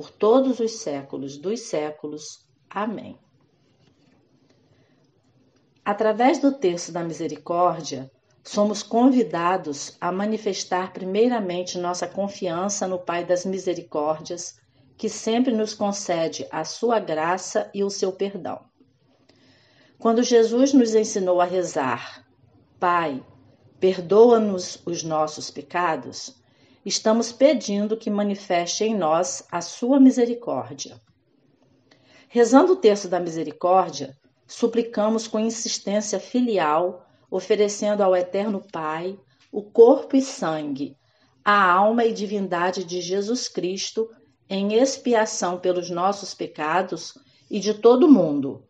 por todos os séculos dos séculos. Amém. Através do terço da misericórdia, somos convidados a manifestar primeiramente nossa confiança no Pai das Misericórdias, que sempre nos concede a sua graça e o seu perdão. Quando Jesus nos ensinou a rezar, Pai, perdoa-nos os nossos pecados, estamos pedindo que manifeste em nós a sua misericórdia. Rezando o terço da misericórdia, suplicamos com insistência filial, oferecendo ao Eterno Pai o corpo e sangue, a alma e divindade de Jesus Cristo em expiação pelos nossos pecados e de todo o mundo.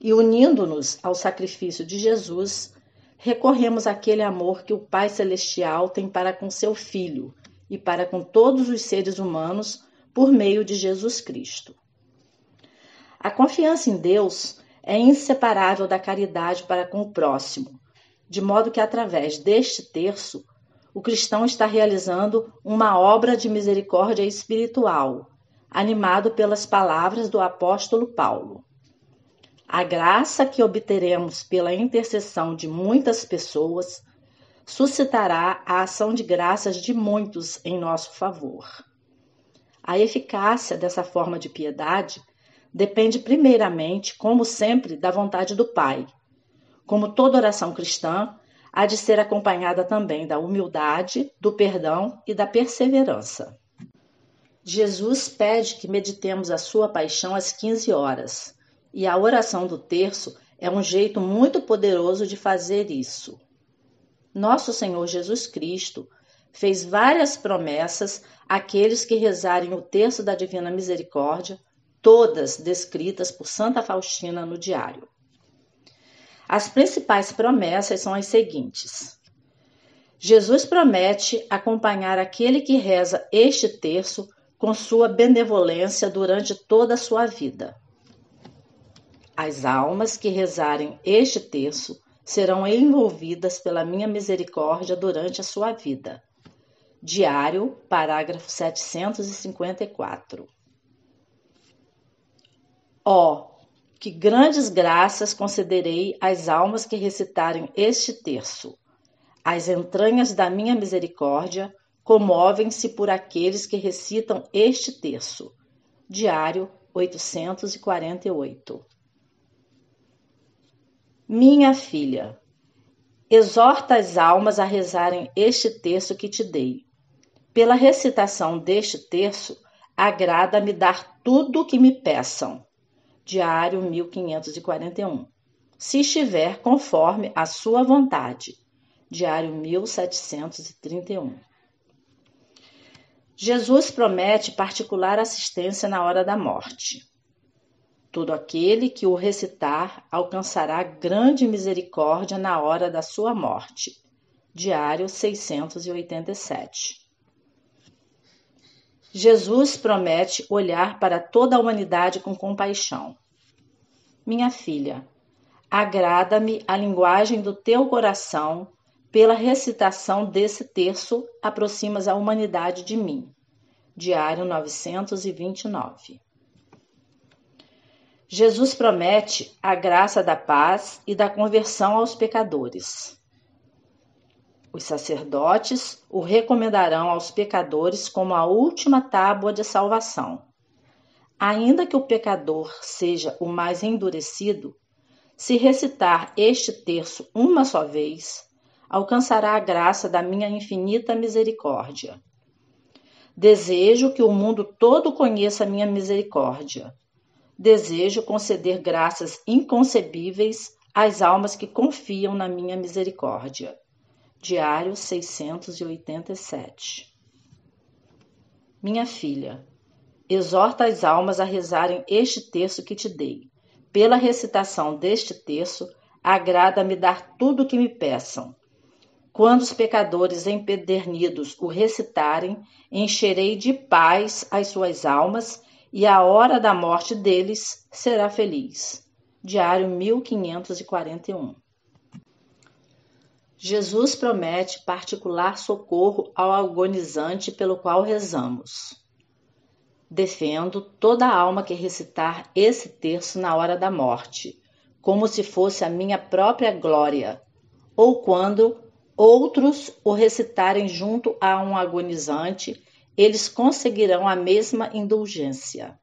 E unindo-nos ao sacrifício de Jesus, recorremos àquele amor que o Pai Celestial tem para com seu Filho e para com todos os seres humanos por meio de Jesus Cristo. A confiança em Deus é inseparável da caridade para com o próximo, de modo que através deste terço o cristão está realizando uma obra de misericórdia espiritual, animado pelas palavras do apóstolo Paulo. A graça que obteremos pela intercessão de muitas pessoas suscitará a ação de graças de muitos em nosso favor. A eficácia dessa forma de piedade depende primeiramente, como sempre, da vontade do Pai. Como toda oração cristã, há de ser acompanhada também da humildade, do perdão e da perseverança. Jesus pede que meditemos a sua paixão às 15 horas, e a oração do terço é um jeito muito poderoso de fazer isso nosso Senhor Jesus Cristo fez várias promessas àqueles que rezarem o terço da Divina Misericórdia, todas descritas por Santa Faustina no diário. As principais promessas são as seguintes. Jesus promete acompanhar aquele que reza este terço com sua benevolência durante toda a sua vida. As almas que rezarem este terço serão envolvidas pela minha misericórdia durante a sua vida. Diário, parágrafo 754. Ó, oh, que grandes graças concederei às almas que recitarem este terço. As entranhas da minha misericórdia comovem-se por aqueles que recitam este terço. Diário 848. Minha filha, exorta as almas a rezarem este terço que te dei. Pela recitação deste terço, agrada-me dar tudo o que me peçam. Diário 1541. Se estiver conforme a sua vontade. Diário 1731. Jesus promete particular assistência na hora da morte. Todo aquele que o recitar alcançará grande misericórdia na hora da sua morte. Diário 687. Jesus promete olhar para toda a humanidade com compaixão. Minha filha, agrada-me a linguagem do teu coração, pela recitação desse terço aproximas a humanidade de mim. Diário 929. Jesus promete a graça da paz e da conversão aos pecadores. Os sacerdotes o recomendarão aos pecadores como a última tábua de salvação. Ainda que o pecador seja o mais endurecido, Se recitar este terço uma só vez, alcançará a graça da minha infinita misericórdia. Desejo que o mundo todo conheça a minha misericórdia. Desejo conceder graças inconcebíveis às almas que confiam na minha misericórdia. Diário 687. Minha filha, exorta as almas a rezarem este terço que te dei. Pela recitação deste terço, agrada-me dar tudo o que me peçam quando os pecadores empedernidos o recitarem, encherei de paz as suas almas, e a hora da morte deles será feliz. Diário 1541. Jesus promete particular socorro ao agonizante pelo qual rezamos. Defendo toda alma que recitar esse terço na hora da morte, como se fosse a minha própria glória, ou quando outros o recitarem junto a um agonizante, eles conseguirão a mesma indulgência.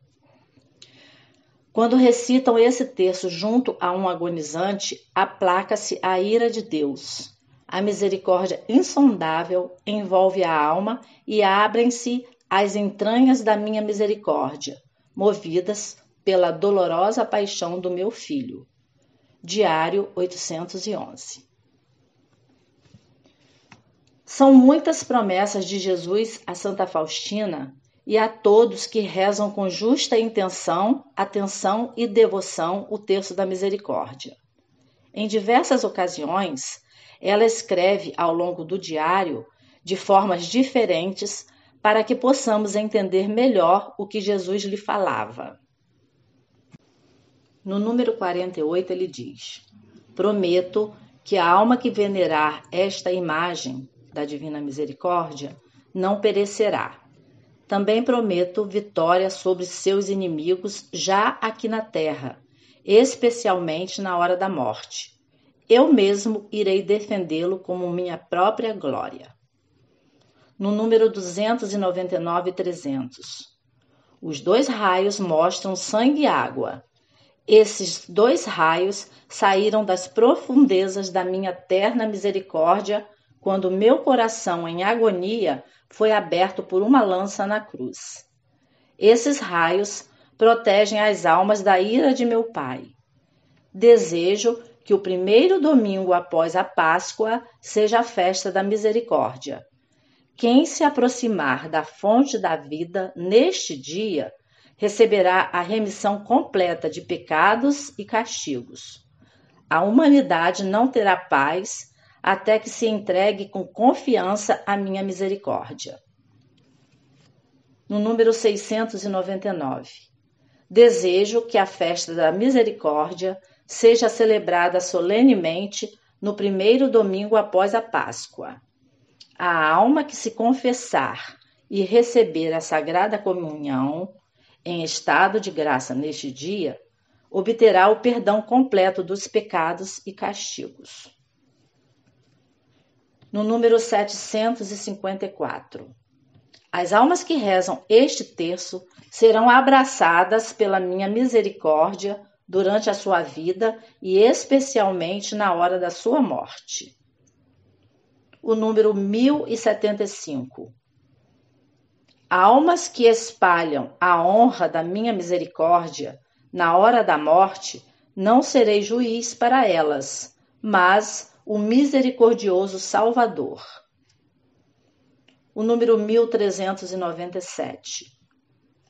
Quando recitam esse texto junto a um agonizante, aplaca-se a ira de Deus. A misericórdia insondável envolve a alma e abrem-se as entranhas da minha misericórdia, movidas pela dolorosa paixão do meu filho. Diário 811. São muitas promessas de Jesus a Santa Faustina e a todos que rezam com justa intenção, atenção e devoção o terço da misericórdia. Em diversas ocasiões, ela escreve ao longo do diário de formas diferentes para que possamos entender melhor o que Jesus lhe falava. No número 48, ele diz: Prometo que a alma que venerar esta imagem da Divina Misericórdia não perecerá. Também prometo vitória sobre seus inimigos já aqui na terra, especialmente na hora da morte. Eu mesmo irei defendê-lo como minha própria glória. No número 299 e 300. Os dois raios mostram sangue e água. Esses dois raios saíram das profundezas da minha terna misericórdia quando meu coração em agonia foi aberto por uma lança na cruz. Esses raios protegem as almas da ira de meu Pai. Desejo que o primeiro domingo após a Páscoa seja a festa da misericórdia. Quem se aproximar da fonte da vida neste dia receberá a remissão completa de pecados e castigos. A humanidade não terá paz até que se entregue com confiança à minha misericórdia. No número 699. Desejo que a festa da misericórdia seja celebrada solenemente no primeiro domingo após a Páscoa. A alma que se confessar e receber a sagrada comunhão em estado de graça neste dia, obterá o perdão completo dos pecados e castigos no número 754. As almas que rezam este terço serão abraçadas pela minha misericórdia durante a sua vida e especialmente na hora da sua morte. O número 1075. Almas que espalham a honra da minha misericórdia na hora da morte, não serei juiz para elas, mas o misericordioso Salvador. O número 1397.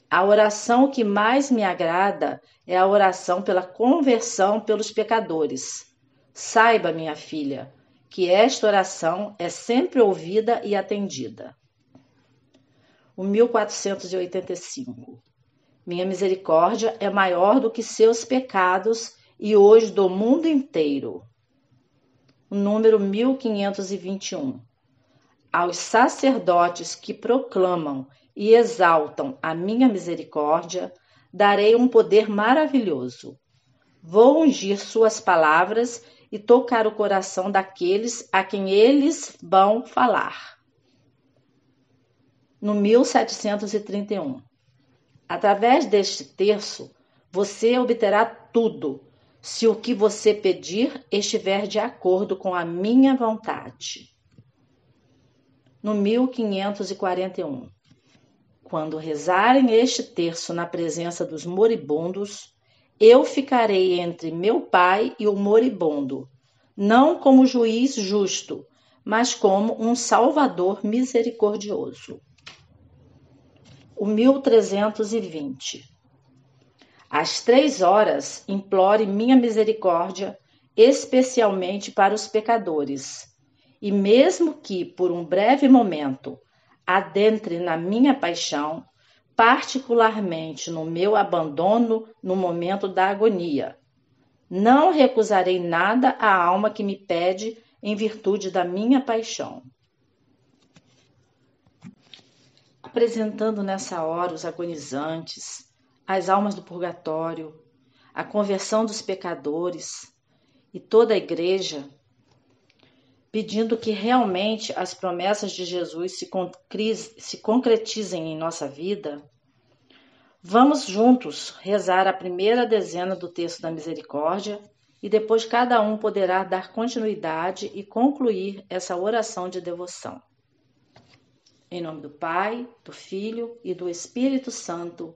A oração que mais me agrada é a oração pela conversão pelos pecadores. Saiba, minha filha, que esta oração é sempre ouvida e atendida. O 1485. Minha misericórdia é maior do que seus pecados e hoje do mundo inteiro o número 1521. Aos sacerdotes que proclamam e exaltam a minha misericórdia, darei um poder maravilhoso. Vou ungir suas palavras e tocar o coração daqueles a quem eles vão falar. No 1731. Através deste terço, você obterá tudo se o que você pedir estiver de acordo com a minha vontade. No 1541. Quando rezarem este terço na presença dos moribundos, eu ficarei entre meu pai e o moribundo, não como juiz justo, mas como um salvador misericordioso. O 1320. Às três horas, implore minha misericórdia, especialmente para os pecadores, e mesmo que, por um breve momento, adentre na minha paixão, particularmente no meu abandono no momento da agonia. Não recusarei nada à alma que me pede em virtude da minha paixão. Apresentando nessa hora os agonizantes, as almas do purgatório, a conversão dos pecadores e toda a igreja, pedindo que realmente as promessas de Jesus se, concretizem em nossa vida, vamos juntos rezar a primeira dezena do texto da misericórdia e depois cada um poderá dar continuidade e concluir essa oração de devoção. Em nome do Pai, do Filho e do Espírito Santo.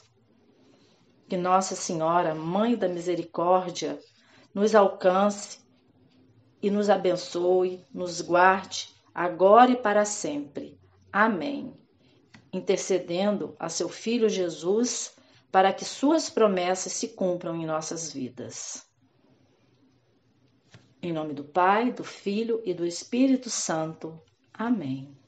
Que Nossa Senhora, Mãe da Misericórdia, nos alcance e nos abençoe, nos guarde, agora e para sempre. Amém. intercedendo a seu Filho Jesus para que suas promessas se cumpram em nossas vidas. Em nome do Pai, do Filho e do Espírito Santo. Amém.